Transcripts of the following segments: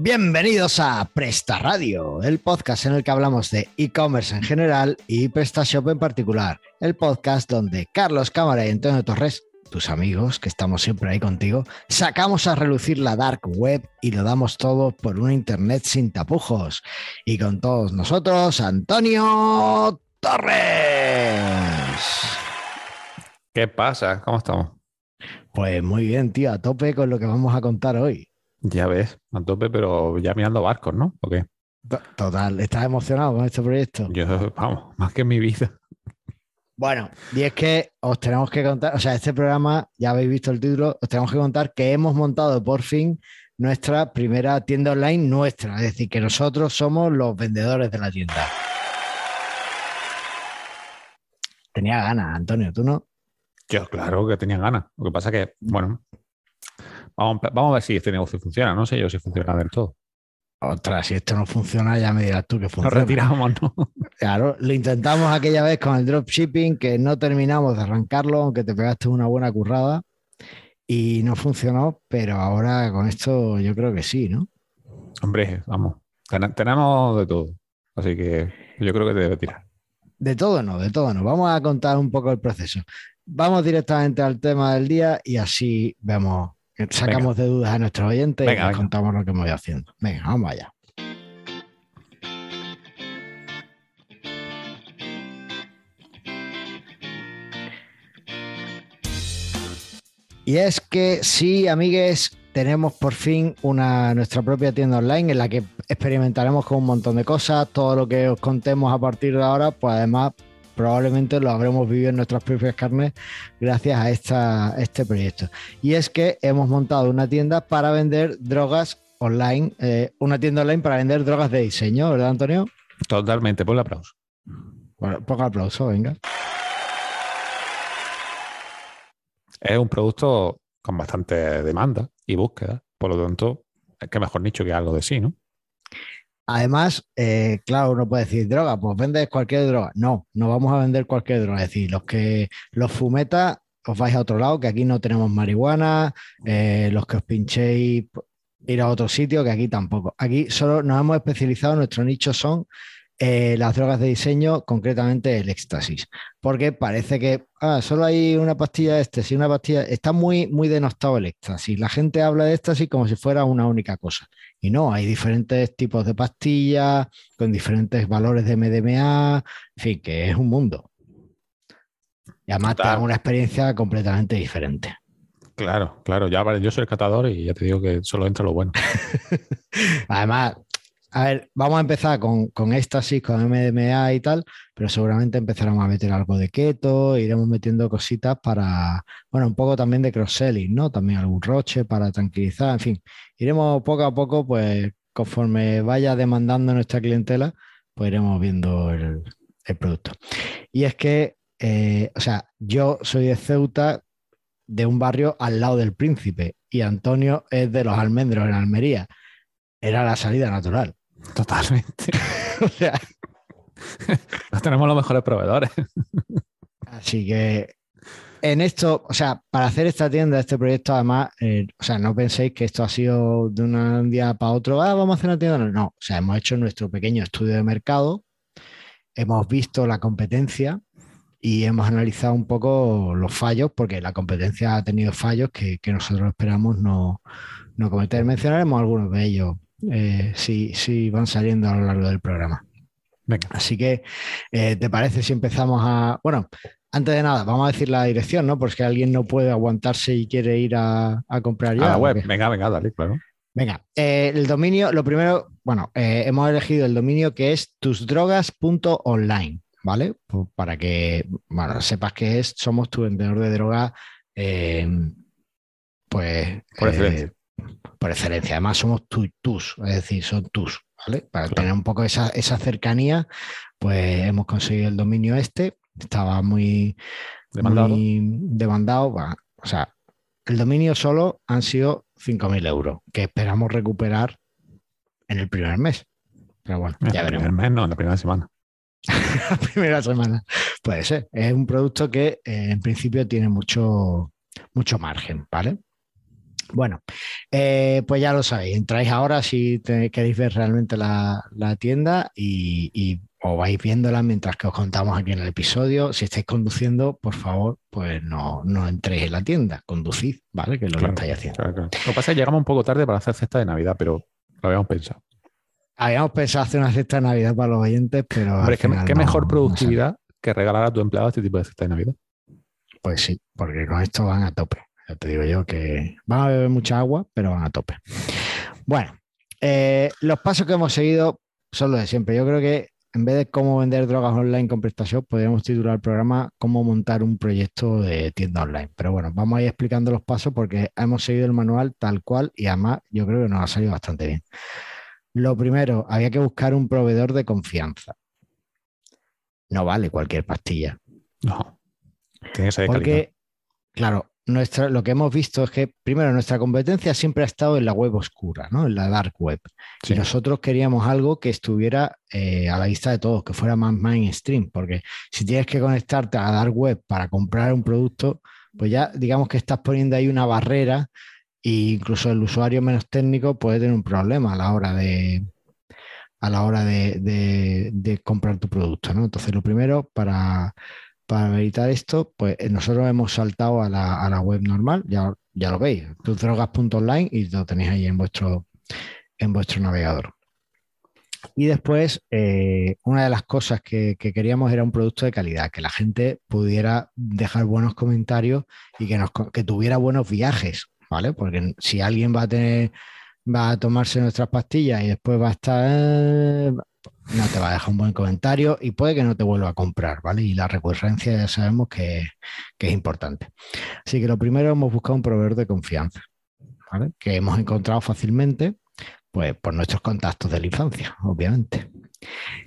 Bienvenidos a Presta Radio, el podcast en el que hablamos de e-commerce en general y PrestaShop en particular. El podcast donde Carlos Cámara y Antonio Torres, tus amigos que estamos siempre ahí contigo, sacamos a relucir la dark web y lo damos todo por una internet sin tapujos. Y con todos nosotros, Antonio Torres. ¿Qué pasa? ¿Cómo estamos? Pues muy bien, tío, a tope con lo que vamos a contar hoy. Ya ves, a tope, pero ya mirando barcos, ¿no? ¿O qué? To- Total, ¿estás emocionado con este proyecto? Yo, vamos, más que en mi vida. Bueno, y es que os tenemos que contar, o sea, este programa, ya habéis visto el título, os tenemos que contar que hemos montado por fin nuestra primera tienda online nuestra, es decir, que nosotros somos los vendedores de la tienda. Tenía ganas, Antonio, ¿tú no? Yo, claro que tenía ganas. Lo que pasa que, bueno, vamos, a- vamos a ver si este negocio funciona. No sé yo si funciona del todo. Ostras, si esto no funciona, ya me dirás tú que Nos funciona. retiramos, ¿no? Claro, lo intentamos aquella vez con el dropshipping, que no terminamos de arrancarlo, aunque te pegaste una buena currada y no funcionó, pero ahora con esto yo creo que sí, ¿no? Hombre, vamos. ten- tenemos de todo. Así que yo creo que te debe tirar. De todo no, de todo no. Vamos a contar un poco el proceso. Vamos directamente al tema del día y así vemos, sacamos de dudas a nuestros oyentes y les contamos lo que hemos ido haciendo. Venga, vamos allá. Y es que sí, amigues, tenemos por fin una, nuestra propia tienda online en la que experimentaremos con un montón de cosas. Todo lo que os contemos a partir de ahora, pues además probablemente lo habremos vivido en nuestras propias carnes gracias a esta, este proyecto. Y es que hemos montado una tienda para vender drogas online, eh, una tienda online para vender drogas de diseño, ¿verdad, Antonio? Totalmente, por el aplauso. Bueno, ponga aplauso, venga. Es un producto con bastante demanda y búsqueda. Por lo tanto, qué mejor nicho que algo de sí, ¿no? Además, eh, claro, uno puede decir droga, pues vendes cualquier droga. No, no vamos a vender cualquier droga. Es decir, los que los fumetas os vais a otro lado, que aquí no tenemos marihuana, eh, los que os pinchéis, ir a otro sitio, que aquí tampoco. Aquí solo nos hemos especializado, nuestro nicho son eh, las drogas de diseño, concretamente el éxtasis. Porque parece que ah, solo hay una pastilla de éxtasis, una pastilla. Está muy, muy denostado el éxtasis. La gente habla de éxtasis como si fuera una única cosa. Y no, hay diferentes tipos de pastillas con diferentes valores de MDMA, en fin, que es un mundo. Y además te Total. da una experiencia completamente diferente. Claro, claro. Ya, vale, yo soy el catador y ya te digo que solo entra lo bueno. Además, a ver, vamos a empezar con, con éxtasis, con MDMA y tal, pero seguramente empezaremos a meter algo de keto, iremos metiendo cositas para, bueno, un poco también de cross-selling, ¿no? También algún roche para tranquilizar, en fin, iremos poco a poco, pues conforme vaya demandando nuestra clientela, pues iremos viendo el, producto. Y es que, eh, o sea, yo soy de Ceuta, de un barrio al lado del Príncipe, y Antonio es de los Almendros en Almería. Era la salida natural. Totalmente. O sea, No tenemos los mejores proveedores. así que en esto, o sea, para hacer esta tienda, este proyecto, además, eh, o sea, no penséis que esto ha sido de un día para otro, ah, vamos a hacer una tienda. No, no, o sea, hemos hecho nuestro pequeño estudio de mercado, hemos visto la competencia y hemos analizado un poco los fallos, porque la competencia ha tenido fallos que, que nosotros esperamos no, no cometer. Mencionaremos algunos de ellos eh, si, si van saliendo a lo largo del programa. Venga. Así que, eh, ¿te parece si empezamos a... Bueno, antes de nada, vamos a decir la dirección, ¿no? Porque alguien no puede aguantarse y quiere ir a, a comprar ya. a la ¿o web. Venga, venga, dale, claro. Venga, eh, el dominio, lo primero, bueno, eh, hemos elegido el dominio que es tusdrogas.online, ¿vale? Pues para que, bueno, sepas que es, somos tu vendedor de droga, eh, pues... Por excelencia. Por excelencia. Además, somos tu- tus, es decir, son tus, ¿vale? Para Claro. tener un poco esa, esa cercanía, pues hemos conseguido el dominio este. Estaba muy Demandado. muy demandado. va, O sea, el dominio solo han sido 5.000 euros, que esperamos recuperar en el primer mes. Pero bueno, En ya el veremos. primer mes, no, en la primera semana. La primera semana. Puede ser. Es un producto que eh, en principio tiene mucho, mucho margen, ¿vale? Bueno, eh, pues ya lo sabéis. Entráis ahora si te- queréis ver realmente la, la tienda y, y os vais viéndola mientras que os contamos aquí en el episodio. Si estáis conduciendo, por favor, pues no, no entréis en la tienda, conducid, ¿vale? Que es lo Claro, que estáis haciendo. Claro, claro. Lo que pasa es que llegamos un poco tarde para hacer cesta de Navidad, pero lo habíamos pensado. Habíamos pensado hacer una cesta de Navidad para los oyentes, pero. Hombre, ¿qué, qué no- mejor no productividad que regalar a tu empleado este tipo de cesta de Navidad? Pues sí, porque con esto van a tope. Ya te digo yo que van a beber mucha agua, pero van a tope. Bueno, eh, los pasos que hemos seguido son los de siempre. Yo creo que en vez de cómo vender drogas online con PrestaShop, podríamos titular el programa Cómo montar un proyecto de tienda online. Pero bueno, vamos a ir explicando los pasos porque hemos seguido el manual tal cual y además yo creo que nos ha salido bastante bien. Lo primero, había que buscar un proveedor de confianza. No vale cualquier pastilla. No. Tiene que ser de calidad. Porque, claro, nuestra, lo que hemos visto es que, primero, nuestra competencia siempre ha estado en la web oscura, ¿no? En la dark web. Sí. Y nosotros queríamos algo que estuviera eh, a la vista de todos, que fuera más mainstream, porque si tienes que conectarte a la dark web para comprar un producto, pues ya digamos que estás poniendo ahí una barrera e incluso el usuario menos técnico puede tener un problema a la hora de a la hora de, de- de comprar tu producto, ¿no? Entonces, lo primero, para, para evitar esto, pues eh, nosotros hemos saltado a la, a la web normal, ya, ya lo veis, tusdrogas.online y lo tenéis ahí en vuestro, en vuestro navegador. Y después, eh, una de las cosas que, que queríamos era un producto de calidad, que la gente pudiera dejar buenos comentarios y que, nos, que tuviera buenos viajes, ¿vale? Porque si alguien va a tener, va a tomarse nuestras pastillas y después va a estar, eh, no te va a dejar un buen comentario y puede que no te vuelva a comprar, ¿vale? Y la recurrencia ya sabemos que, que es importante. Así que lo primero hemos buscado un proveedor de confianza, ¿vale? Que hemos encontrado fácilmente, pues por nuestros contactos de la infancia, obviamente.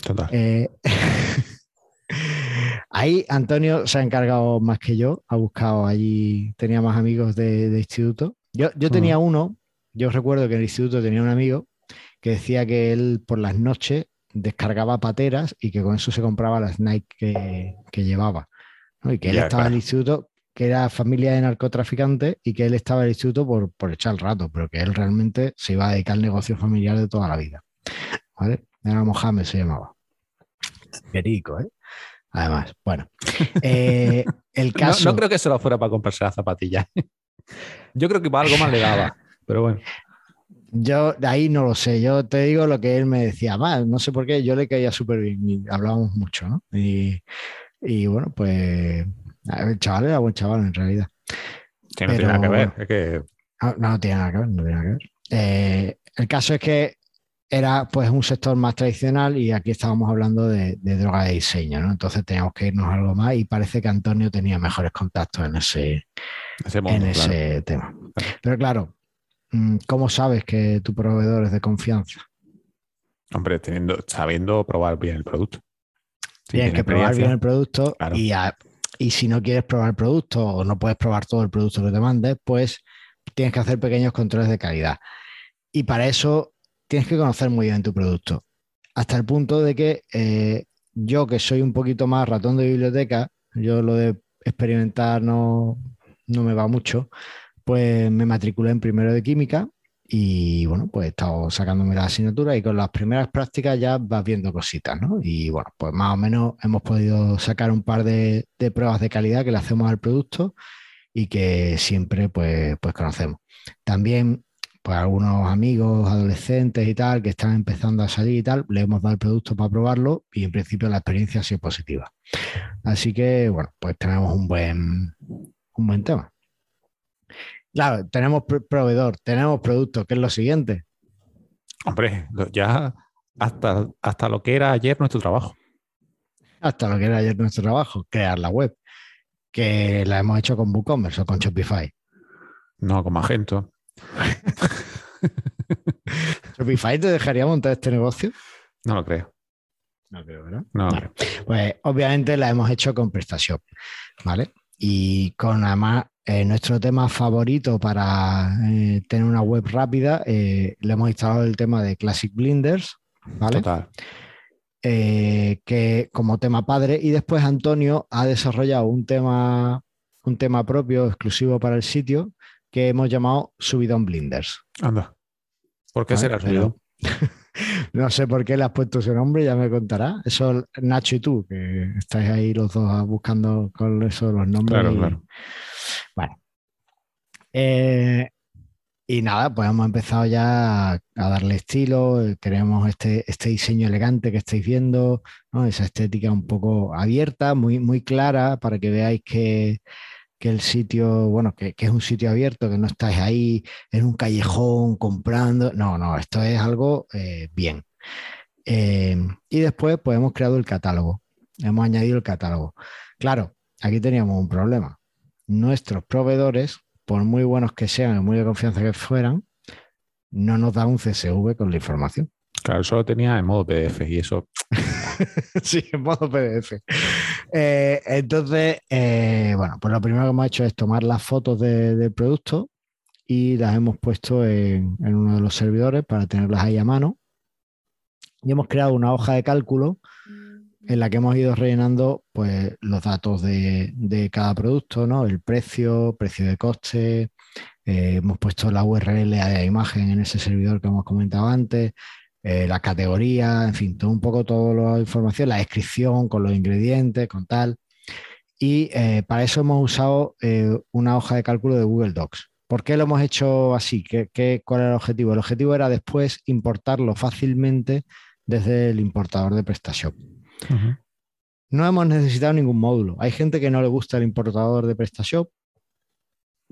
Total. Eh, ahí Antonio se ha encargado más que yo, ha buscado allí, tenía más amigos de, de instituto. Yo, yo tenía uno, yo recuerdo que en el instituto tenía un amigo que decía que él por las noches descargaba pateras y que con eso se compraba las Nike que, que llevaba. ¿no? Y que él Ya, estaba en claro. el instituto, que era familia de narcotraficantes y que él estaba en el instituto por, por echar el rato, pero que él realmente se iba a dedicar al negocio familiar de toda la vida. ¿Vale? Era Mohamed, se llamaba. Perico, ¿eh? Además, bueno. Eh, el No, caso. no creo que solo fuera para comprarse la zapatilla. Yo creo que para algo más le daba. Pero bueno, Yo de ahí no lo sé, yo te digo lo que él me decía, más, no sé por qué, yo le caía súper bien y hablábamos mucho, ¿no? Y, y bueno, pues el chaval era buen chaval en realidad. que no Pero, tiene nada que ver. Es que No, no tiene nada que ver, no tiene nada que ver. Eh, el caso es que era pues un sector más tradicional y aquí estábamos hablando de, de droga de diseño, ¿no? Entonces teníamos que irnos a algo más y parece que Antonio tenía mejores contactos en ese, ese mundo, en claro. ese tema. Pero claro, ¿cómo sabes que tu proveedor es de confianza? Hombre, teniendo, sabiendo probar bien el producto. Si Tienes tiene que probar bien el producto Claro. y, a- y si no quieres probar el producto o no puedes probar todo el producto que te mandes, pues tienes que hacer pequeños controles de calidad. Y para eso tienes que conocer muy bien tu producto. Hasta el punto de que eh, yo, que soy un poquito más ratón de biblioteca, yo lo de experimentar no, no me va mucho, pues me matriculé en primero de química y bueno, pues he estado sacándome la asignatura y con las primeras prácticas ya vas viendo cositas, ¿no? Y bueno, pues más o menos hemos podido sacar un par de, de pruebas de calidad que le hacemos al producto y que siempre pues, pues conocemos. También pues algunos amigos, adolescentes y tal, que están empezando a salir y tal, le hemos dado el producto para probarlo y en principio la experiencia ha sido positiva. Así que, bueno, pues tenemos un buen, un buen tema. Claro, tenemos pro- proveedor, tenemos producto, que es lo siguiente. Hombre, lo- ya hasta, hasta lo que era ayer nuestro trabajo. Hasta lo que era ayer nuestro trabajo, crear la web, que la hemos hecho con WooCommerce o con Shopify. No, con Magento. ¿Shopify te dejaría montar este negocio? No lo creo. No creo, ¿verdad? No. Vale. Pues obviamente la hemos hecho con PrestaShop, ¿vale? Y con además eh, nuestro tema favorito para eh, tener una web rápida, eh, le hemos instalado el tema de Classic Blinders, ¿vale? Total. Que como tema padre y después Antonio ha desarrollado un tema, un tema propio exclusivo para el sitio que hemos llamado Subidón Blinders. Anda. ¿Por qué Vale, será pero- ruido? No sé por qué le has puesto ese nombre, ya me contará. Eso Nacho y tú, que estáis ahí los dos buscando con eso los nombres. Claro, y- claro. Bueno. Eh, y nada, pues hemos empezado ya a, darle estilo. Queremos este, este diseño elegante que estáis viendo, ¿no? Esa estética un poco abierta, muy, muy clara, para que veáis que, que el sitio, bueno, que, que es un sitio abierto, que no estáis ahí en un callejón comprando. No, no, esto es algo eh, bien. Eh, y después, pues hemos creado el catálogo. Hemos añadido el catálogo. Claro, aquí teníamos un problema. Nuestros proveedores, por muy buenos que sean y muy de confianza que fueran, no nos dan un CSV con la información. Claro, solo tenía en modo PDF y eso. sí, en modo PDF. Eh, entonces, eh, bueno, pues lo primero que hemos hecho es tomar las fotos de- del producto y las hemos puesto en, uno de los servidores para tenerlas ahí a mano. Y hemos creado una hoja de cálculo en la que hemos ido rellenando pues, los datos de, cada producto, ¿no? El precio, precio de coste, eh, hemos puesto la URL de la imagen en ese servidor que hemos comentado antes, eh, la categoría, en fin, todo un poco toda la información, la descripción con los ingredientes, con tal. Y eh, para eso hemos usado eh, una hoja de cálculo de Google Docs. ¿Por qué lo hemos hecho así? ¿Qué, qué, cuál era el objetivo? El objetivo era después importarlo fácilmente desde el importador de PrestaShop. No hemos necesitado ningún módulo. Hay gente que no le gusta el importador de PrestaShop,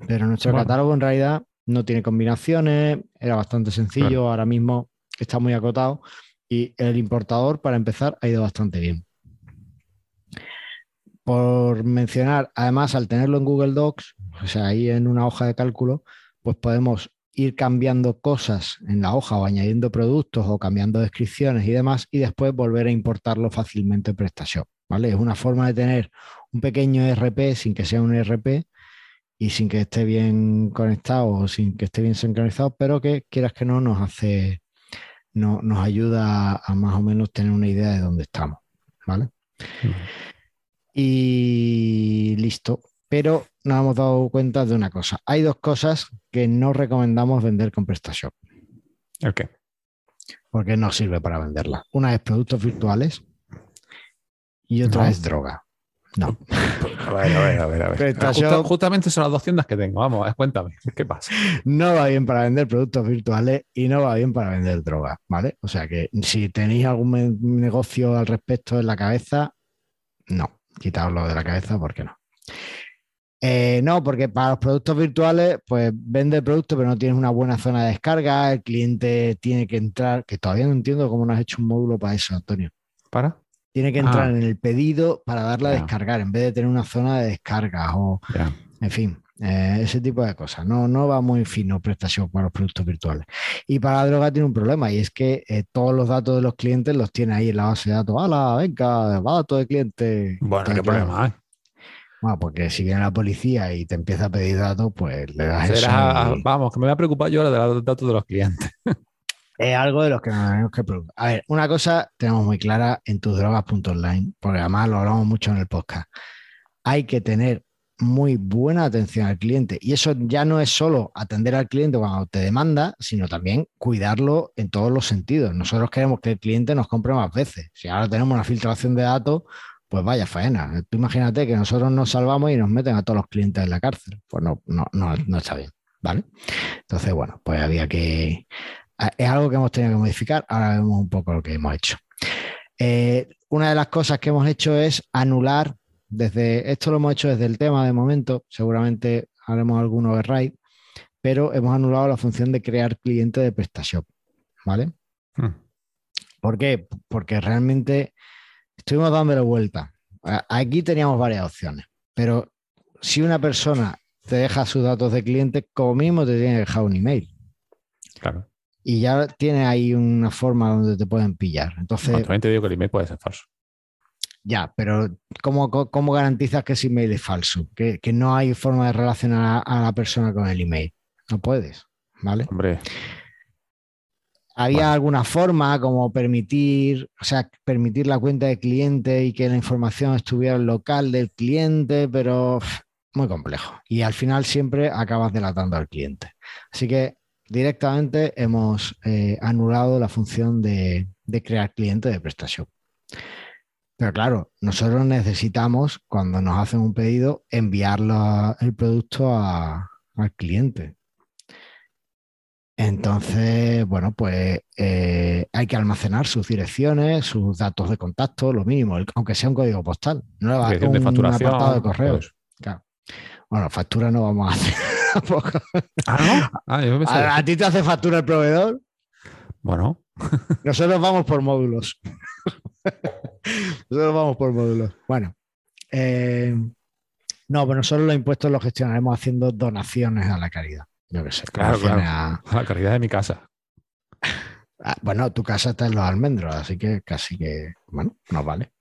pero nuestro Bueno. catálogo en realidad no tiene combinaciones, era bastante sencillo, Claro. ahora mismo está muy acotado y el importador, para empezar, ha ido bastante bien. Por mencionar, además, al tenerlo en Google Docs, o sea, ahí en una hoja de cálculo, pues podemos ir cambiando cosas en la hoja o añadiendo productos o cambiando descripciones y demás y después volver a importarlo fácilmente en PrestaShop, ¿vale? Es una forma de tener un pequeño ERP sin que sea un ERP y sin que esté bien conectado o sin que esté bien sincronizado, pero que quieras que no nos hace, no, nos ayuda a más o menos tener una idea de dónde estamos, ¿vale? Y listo. Pero nos hemos dado cuenta de una cosa. Hay dos cosas que no recomendamos vender con PrestaShop, ¿El qué? porque no sirve para venderla. Una es productos virtuales y otra es droga. No. A ver, a ver, a ver. A ver. Justa- justamente son las dos tiendas que tengo. Vamos, eh, cuéntame. ¿Qué pasa? no va bien para vender productos virtuales y no va bien para vender droga, ¿vale? O sea que si tenéis algún negocio al respecto en la cabeza, no, quitaoslo de la cabeza porque no. Eh, no, porque para los productos virtuales, pues vende el producto, pero no tienes una buena zona de descarga, el cliente tiene que entrar, que todavía no entiendo cómo no has hecho un módulo para eso, Antonio. ¿Para? Tiene que entrar Ah. en el pedido para darle a descargar, en vez de tener una zona de descarga o, en fin, eh, ese tipo de cosas. No, no va muy fino PrestaShop para los productos virtuales. Y para la droga tiene un problema y es que eh, todos los datos de los clientes los tiene ahí en la base de datos. ¡Hala, venga, datos de cliente! Bueno, Entonces, ¿qué problema hay? bueno, porque si viene la policía y te empieza a pedir datos, pues le das eso. Y- Vamos, que me voy a preocupar yo ahora de los datos de los clientes. Es algo de los que nos tenemos que preocupar. A ver, una cosa tenemos muy clara en tusdrogas.online, porque además lo hablamos mucho en el podcast. Hay que tener muy buena atención al cliente. Y eso ya no es solo atender al cliente cuando te demanda, sino también cuidarlo en todos los sentidos. Nosotros queremos que el cliente nos compre más veces. Si ahora tenemos una filtración de datos, pues vaya faena. Tú imagínate que nosotros nos salvamos y nos meten a todos los clientes en la cárcel. Pues no, no, no, no está bien. ¿Vale? Entonces, bueno, pues había que, es algo que hemos tenido que modificar. Ahora vemos un poco lo que hemos hecho. Eh, una de las cosas que hemos hecho es anular desde, esto lo hemos hecho desde el tema de momento, seguramente haremos algún override, pero hemos anulado la función de crear cliente de PrestaShop, ¿vale? Hmm. ¿Por qué? Porque realmente estuvimos dándole vuelta. Aquí teníamos varias opciones, pero si una persona te deja sus datos de cliente, como mínimo te tiene que dejar un email Claro. Y ya tiene ahí una forma donde te pueden pillar. Entonces, también te digo que el email puede ser falso. ya, pero ¿cómo, cómo- garantizas que ese email es falso? Que, que no hay forma de relacionar a, a la persona con el email. No puedes, ¿vale? Hombre, Había Bueno. alguna forma como permitir, o sea, permitir la cuenta de cliente y que la información estuviera en local del cliente, pero muy complejo. Y al final siempre acabas delatando al cliente. Así que directamente hemos eh, anulado la función de, crear cliente de prestación. Pero claro, nosotros necesitamos, cuando nos hacen un pedido, enviar el producto al cliente. Entonces, bueno, pues eh, hay que almacenar sus direcciones, sus datos de contacto, lo mínimo, aunque sea un código postal. No le va a un de facturación, apartado de correos. Bueno, factura no vamos a hacer tampoco. ¿Ah, no? Ah, ¿A, ti te hace factura el proveedor? Bueno. Nosotros vamos por módulos. nosotros vamos por módulos. Bueno. Eh, no, pero nosotros los impuestos los gestionaremos haciendo donaciones a la caridad. Yo qué sé. Claro, claro. A... la caridad de mi casa. Ah, bueno, tu casa está en los almendros, así que casi que, bueno, no vale.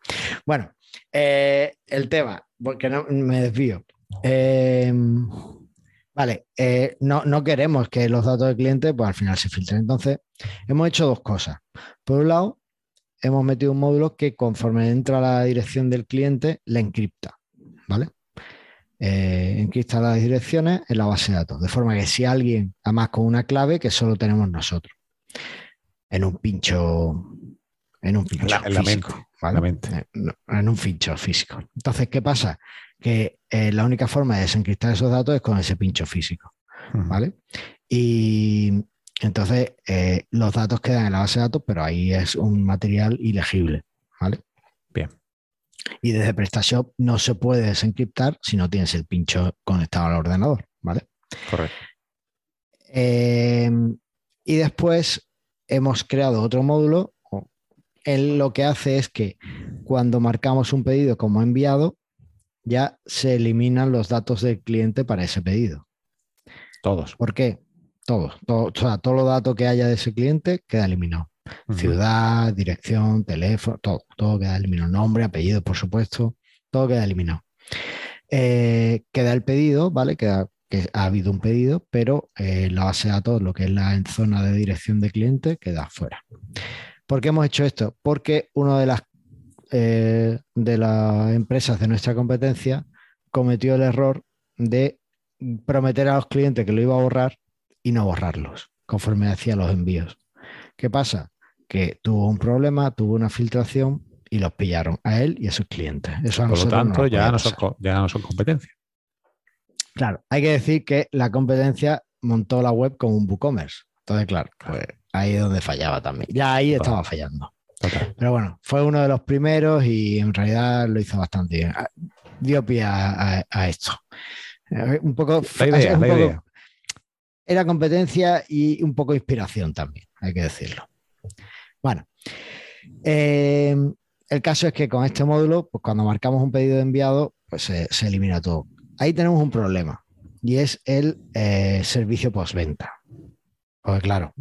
Bueno, eh, el tema, porque no me desvío. Eh, vale, eh, no, no, queremos que los datos del cliente pues al final se filtren. Entonces, hemos hecho dos cosas. Por un lado, hemos metido un módulo que conforme entra la dirección del cliente, le encripta. ¿Vale? Eh, encripta las direcciones en la base de datos. De forma que si alguien, además con una clave que solo tenemos nosotros, en un pincho, en un pincho físico, en un pincho físico. Entonces, ¿qué pasa? Que eh, la única forma de desencriptar esos datos es con ese pincho físico. ¿Vale? Y entonces eh, los datos quedan en la base de datos, pero ahí es un material ilegible. ¿Vale? Bien. Y desde PrestaShop no se puede desencriptar si no tienes el pincho conectado al ordenador. ¿Vale? Correcto. Eh, y después hemos creado otro módulo. Él lo que hace es que cuando marcamos un pedido como enviado, ya se eliminan los datos del cliente para ese pedido. Todos. ¿Por qué? Todos. Todo, o sea, todo los datos que haya de ese cliente queda eliminado. Ciudad, dirección, teléfono, todo, todo queda eliminado. Nombre, apellido, por supuesto, todo queda eliminado. Eh, queda el pedido, ¿vale? Queda que ha habido un pedido, pero eh, la base de datos, lo que es la zona de dirección de cliente, queda fuera. ¿Por qué hemos hecho esto? Porque una de las eh, de las empresas de nuestra competencia cometió el error de prometer a los clientes que lo iba a borrar y no borrarlos conforme hacía los envíos. ¿Qué pasa? Que tuvo un problema, tuvo una filtración y los pillaron a él y a sus clientes. Eso Por lo tanto, ya, no son, ya no son competencia. Claro, hay que decir que la competencia montó la web como un WooCommerce. Entonces, claro, pues ahí es donde fallaba también. Ya ahí estaba fallando. Pero bueno, fue uno de los primeros y en realidad lo hizo bastante bien. Ah, dio pie a, esto. Un poco. Era competencia y un poco inspiración también, hay que decirlo. Bueno, eh, el caso es que con este módulo, pues cuando marcamos un pedido de enviado, pues se, elimina todo. Ahí tenemos un problema y es el eh, servicio postventa. Porque claro,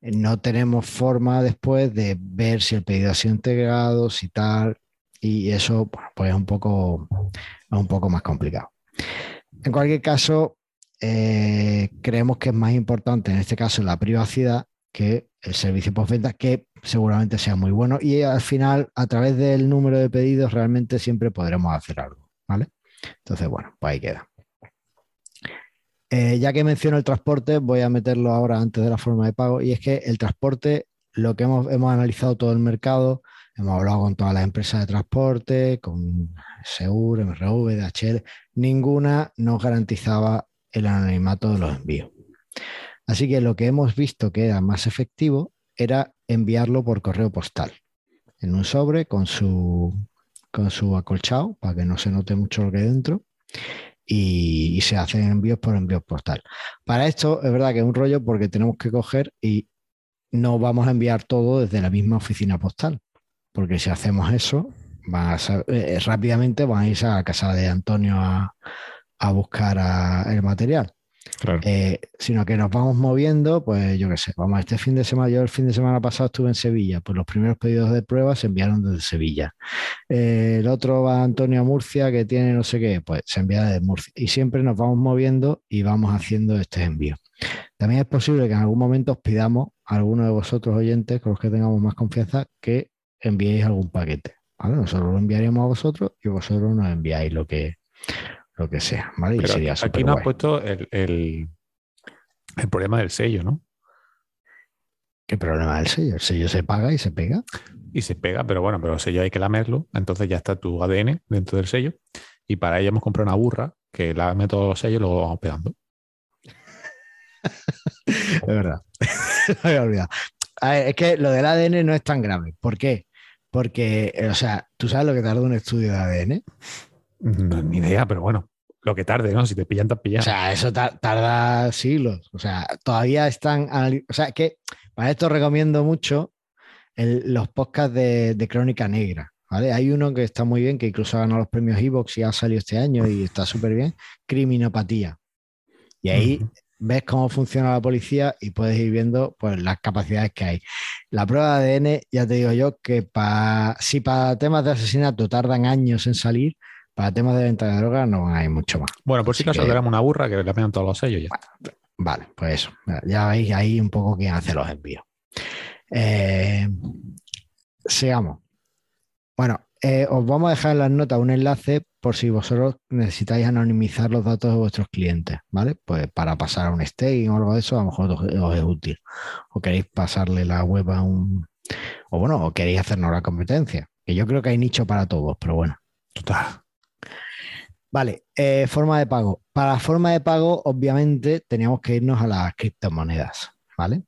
no tenemos forma después de ver si el pedido ha sido integrado, si tal, y eso pues es un poco, un poco más complicado. En cualquier caso, eh, creemos que es más importante en este caso la privacidad que el servicio postventa, que seguramente sea muy bueno y al final, a través del número de pedidos, realmente siempre podremos hacer algo, ¿vale? Entonces, bueno, pues ahí queda. Eh, ya que menciono el transporte, voy a meterlo ahora antes de la forma de pago. Y es que el transporte, lo que hemos, hemos analizado todo el mercado, hemos hablado con todas las empresas de transporte, con Seur, MRV, DHL, ninguna nos garantizaba el anonimato de los envíos. Así que lo que hemos visto que era más efectivo era enviarlo por correo postal, en un sobre con su, con su acolchado, para que no se note mucho lo que hay dentro y, se hacen envíos por envíos postal. Para esto es verdad que es un rollo porque tenemos que coger y no vamos a enviar todo desde la misma oficina postal, porque si hacemos eso, eh, rápidamente van a irse a casa de Antonio a, buscar el material. Eh, sino que nos vamos moviendo, pues yo qué sé, vamos, este fin de semana, yo el fin de semana pasado estuve en Sevilla, pues los primeros pedidos de pruebas se enviaron desde Sevilla. Eh, el otro va Antonio Murcia, que tiene no sé qué, pues se envía desde Murcia. Y siempre nos vamos moviendo y vamos haciendo este envío. También es posible que en algún momento os pidamos a alguno de vosotros oyentes, con los que tengamos más confianza, que enviéis algún paquete. Nosotros lo enviaremos a vosotros y vosotros nos enviáis lo que, lo que sea, ¿vale? Y sería aquí no has puesto el, el- el problema del sello, ¿no? ¿Qué problema del sello? El sello se paga y se pega. Y se pega, pero bueno, pero el sello hay que lamerlo, entonces ya está tu ADN dentro del sello. Y para ello hemos comprado una burra que lame todos los sellos y luego vamos pegando. Es verdad. Me había olvidado. A ver, es que lo del ADN no es tan grave. ¿Por qué? Porque, o sea, ¿tú sabes lo que tarda un estudio de ADN? No, ni idea, pero bueno, lo que tarde, ¿no? Si te pillan, te has O sea, eso ta- tarda siglos. O sea, todavía están. O sea, que para esto recomiendo mucho el- los podcasts de, de Crónica Negra. ¿vale? Hay uno que está muy bien, que incluso ha ganado los premios Evox y ha salido este año y está súper bien. Criminopatía. Y ahí ves cómo funciona la policía y puedes ir viendo pues, las capacidades que hay. La prueba de ADN, ya te digo yo, que pa- si para temas de asesinato tardan años en salir, para temas de venta de droga no hay mucho más. Bueno, por si acaso tenemos una burra que le pegan todos los sellos y ya está. Vale, pues eso. Ya veis ahí un poco quién hace los envíos. Eh, sigamos. Bueno, eh, os vamos a dejar en las notas un enlace por si vosotros necesitáis anonimizar los datos de vuestros clientes, ¿vale? pues para pasar a un staging o algo de eso, a lo mejor os, os es útil. O queréis pasarle la web a un... O bueno, o queréis hacernos la competencia. Que yo creo que hay nicho para todos, pero bueno. Total. Vale, eh, forma de pago. Para forma de pago, obviamente, teníamos que irnos a las criptomonedas, ¿vale?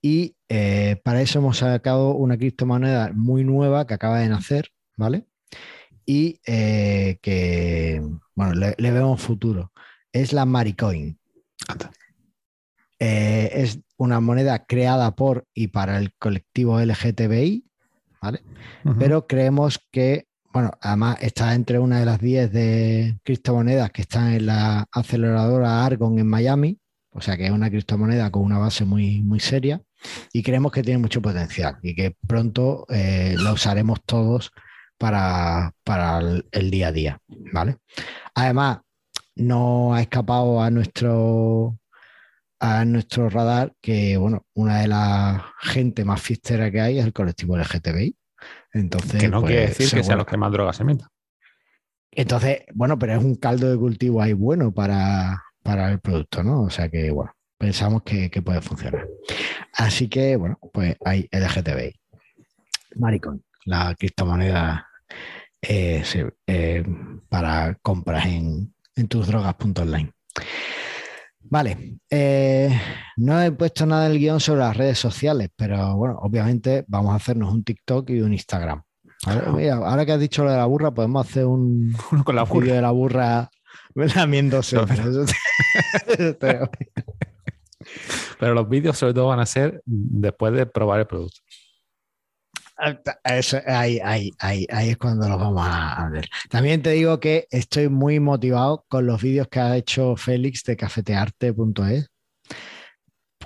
Y eh, para eso hemos sacado una criptomoneda muy nueva que acaba de nacer, ¿vale? Y eh, que, bueno, le, le vemos futuro. Es la Maricoin. Es una moneda creada por y para el colectivo LGTBI, ¿vale? Pero creemos que, bueno, además está entre una de las 10 de criptomonedas que están en la aceleradora Argon en Miami, o sea que es una criptomoneda con una base muy, muy seria y creemos que tiene mucho potencial y que pronto eh, la usaremos todos para, para el, día a día, ¿vale? Además, no ha escapado a nuestro a nuestro radar que, bueno, una de las gente más fiestera que hay es el colectivo LGTBI. Entonces, que no pues, quiere decir que sean los que más drogas se metan. Entonces, bueno, pero es un caldo de cultivo ahí bueno para, para el producto, ¿no? O sea que, bueno, pensamos que, que puede funcionar. Así que, bueno, pues hay LGTBI. Maricón, la criptomoneda eh, sí, eh, para compras en, en tusdrogas.online. Vale, eh, no he puesto nada en el guion sobre las redes sociales, pero bueno, obviamente vamos a hacernos un TikTok y un Instagram. ahora que has dicho lo de la burra, podemos hacer un, Uno con la burra. vídeo de la burra lamiéndose. No, pero eso te- eso te- Pero los vídeos sobre todo van a ser después de probar el producto. Eso, ahí, ahí, ahí, ahí es cuando los vamos a, ver. También te digo que estoy muy motivado con los vídeos que ha hecho Félix de cafetearte.es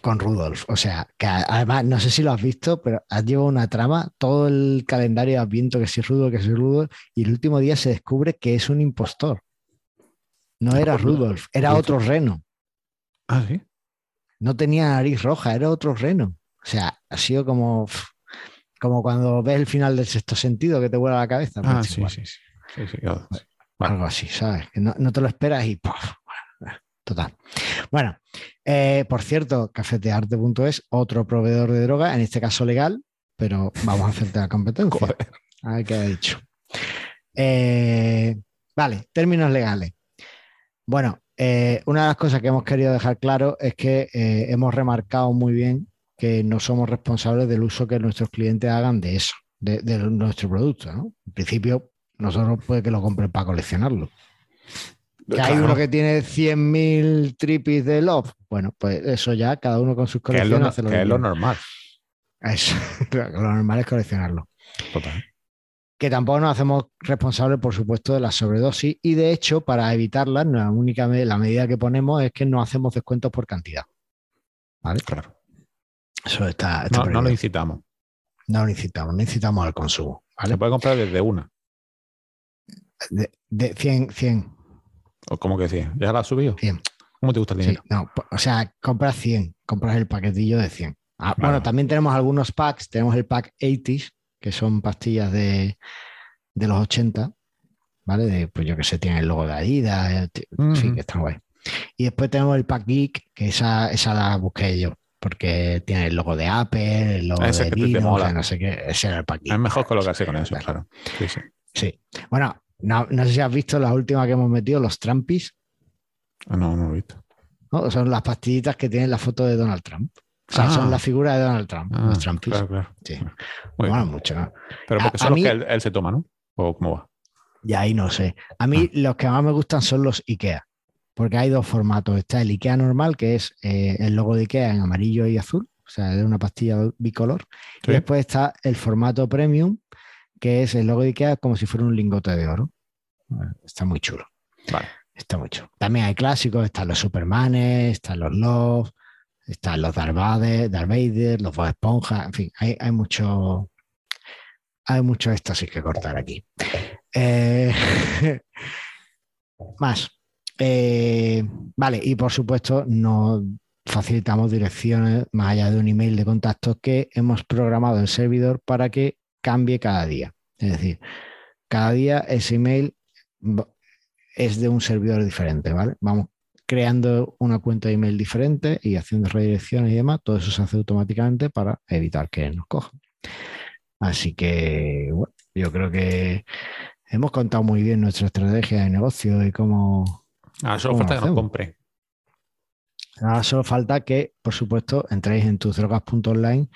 con Rudolf. O sea, que además, no sé si lo has visto, pero has llevado una trama, todo el calendario de Adviento que si Rudolf, que si Rudolf, y el último día se descubre que es un impostor. No era Rudolf, era otro reno. Ah, sí. No tenía nariz roja, era otro reno. O sea, ha sido como, como cuando ves el final del sexto sentido que te vuela la cabeza. Ah, pues sí, igual, sí, sí. Sí. Algo así, ¿sabes? Que no, no te lo esperas y ¡puf! Total. Bueno, eh, por cierto, cafetearte.es, otro proveedor de droga, en este caso legal, pero vamos a hacerte la competencia. Joder. A ver qué ha dicho. Eh, vale, términos legales. Bueno, eh, una de las cosas que hemos querido dejar claro es que hemos remarcado muy bien que no somos responsables del uso que nuestros clientes hagan de eso, de, de nuestro producto. ¿no? En principio, nosotros puede que lo compren para coleccionarlo. Que hay uno que tiene 100.000 tripis de Love. Bueno, pues eso ya, cada uno con sus que es lo, colecciones hace lo que es lo normal. Eso, lo normal es coleccionarlo. Total. que tampoco nos hacemos responsables, por supuesto, de la sobredosis y de hecho, para evitarlas, la única la medida que ponemos es que no hacemos descuentos por cantidad. ¿Vale? Claro. Eso está, está No, no lo incitamos. No lo incitamos, no incitamos al consumo. Se ¿vale? puede comprar desde una. De, de 100, 100, ¿O cómo que sí? ¿Ya la has subido? 100. ¿Cómo te gusta el Sí, dinero? no, po- o sea, compras 100, compras el paquetillo de 100. Ah, Vale. Bueno, también tenemos algunos packs, tenemos el pack 80, que son pastillas de, de los 80, ¿vale? De, pues yo que sé, tiene el logo de Adidas, eh, en fin, Ujú. que está guay. Y después tenemos el Pack Geek, que esa, esa la busqué yo, porque tiene el logo de Apple, el logo Ese de Linux, no sé qué, ese era el Geek. Es mejor colocarse con eso, claro. Sí, sí. Sí. Bueno, no, no sé si has visto la última que hemos metido, los Trumpis, Ah, No, no lo he visto. ¿no? Son las pastillitas que tienen la foto de Donald Trump. O sea, Ah. son la figura de Donald Trump, Ah, los Trumpis. claro, claro. Sí. Bien. mucho, ¿no? Pero porque a son los mí- que él, él se toma, ¿no? ¿O cómo va? Y ahí no sé. A mí los que más me gustan son los IKEA, porque hay dos formatos. Está el IKEA normal, que es eh, el logo de IKEA en amarillo y azul, o sea, de una pastilla bicolor. Sí. Y después está el formato premium, que es el logo de IKEA como si fuera un lingote de oro. Eh, Está muy chulo. Vale. Está muy chulo. También hay clásicos, están los Supermanes, están los Love, están los Darth Vader, Darth Vader, los Bob Esponja, en fin, hay, hay mucho hay mucho éxtasis que cortar aquí. Eh, más. Eh, vale, y por supuesto nos facilitamos direcciones más allá de un email de contactos que hemos programado el servidor para que cambie cada día. Es decir, cada día ese email es de un servidor diferente, ¿vale? Vamos creando una cuenta de email diferente y haciendo redirecciones y demás. Todo eso se hace automáticamente para evitar que nos cojan. Así que, bueno, yo creo que hemos contado muy bien nuestra estrategia de negocio y cómo, Ah, solo ¿Cómo falta que nos compre. Ahora solo falta que, por supuesto, entréis en tusdrogas.online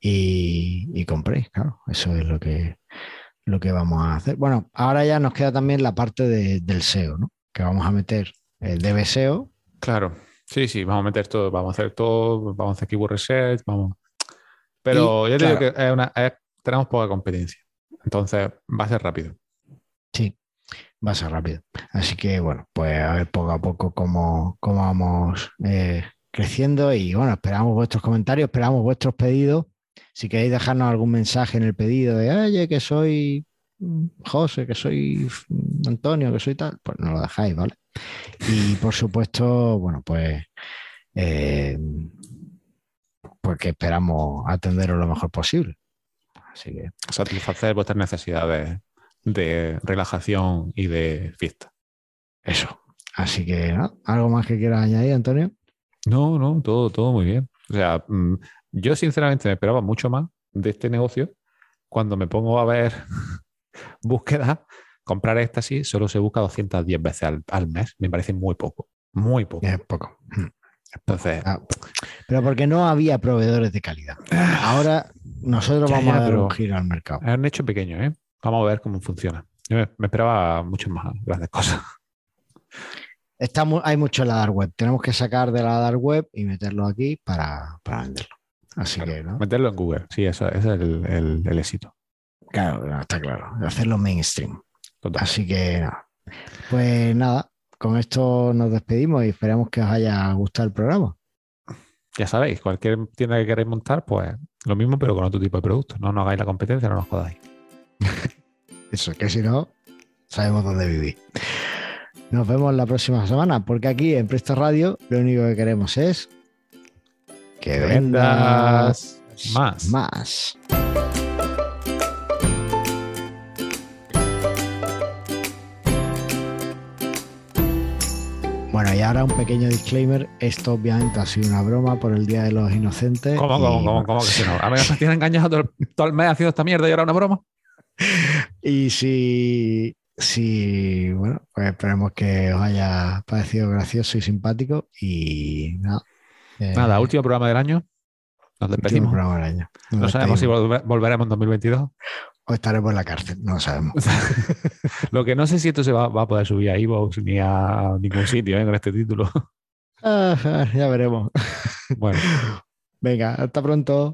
y, y compréis, claro. Eso es lo que, lo que vamos a hacer. Bueno, ahora ya nos queda también la parte de- del SEO, ¿no? Que vamos a meter el DB SEO. Claro. Sí, sí, vamos a meter todo, vamos a hacer todo, vamos a hacer keyword research, vamos. Pero Y, yo te digo que es una, es- tenemos poca competencia. Entonces va a ser rápido. Va a ser rápido. Así que, bueno, pues a ver poco a poco cómo, cómo vamos eh, creciendo y, bueno, esperamos vuestros comentarios, esperamos vuestros pedidos. Si queréis dejarnos algún mensaje en el pedido de, oye, que soy mm, José, que soy mm, Antonio, que soy tal, pues nos lo dejáis, ¿vale? Y por supuesto, bueno, pues, eh, pues que esperamos atenderos lo mejor posible. Así que, Satisfacer vuestras necesidades de relajación y de fiesta. eso. Así que, ¿no? ¿Algo más que quieras añadir, Antonio? No, no, todo, todo muy bien. O sea, mm, yo sinceramente me esperaba mucho más de este negocio cuando me pongo a ver búsquedas. Comprar éxtasis solo se busca 210 veces al, al mes. Me parece muy poco. Muy poco. Es poco. Mm. Entonces, Ah, pero porque no había proveedores de calidad. Ahora nosotros Ya, vamos ya, a dar un giro al mercado. es un hecho pequeño, ¿eh? Vamos a ver cómo funciona. Yo me, me esperaba mucho más grandes cosas. Está mu- hay mucho en la dark web. Tenemos que sacar de la dark web y meterlo aquí para, para venderlo. Así que, ¿no? Meterlo en Google, sí, eso, ese es el, el- el éxito. Claro, no, está claro. Hacerlo mainstream. Total. Así que, nada. Pues nada, con esto nos despedimos y esperamos que os haya gustado el programa. Ya sabéis, cualquier tienda que queráis montar, pues lo mismo, pero con otro tipo de productos. No nos hagáis la competencia, no nos jodáis. Eso, que si no, sabemos dónde vivir. Nos vemos la próxima semana, porque aquí en Presto Radio lo único que queremos es que vendas vendas más. más. Bueno, y ahora un pequeño disclaimer. Esto obviamente ha sido una broma por el Día de los Inocentes. ¿Cómo, y, cómo, cómo, cómo que si no? A me tienen engañado todo el, todo el mes haciendo esta mierda y ahora una broma. Y si, si, bueno, pues esperemos que os haya parecido gracioso y simpático. Y nada. eh, Nada, último programa del año. Nos despedimos. programa del año. Nos No sabemos si volve- volveremos en 2022. O estaremos en la cárcel, no lo sabemos. Lo que no sé si esto se va, va a poder subir a iVoox ni a ningún sitio ¿eh? con este título. Ah, ya veremos. Bueno, Venga, hasta pronto.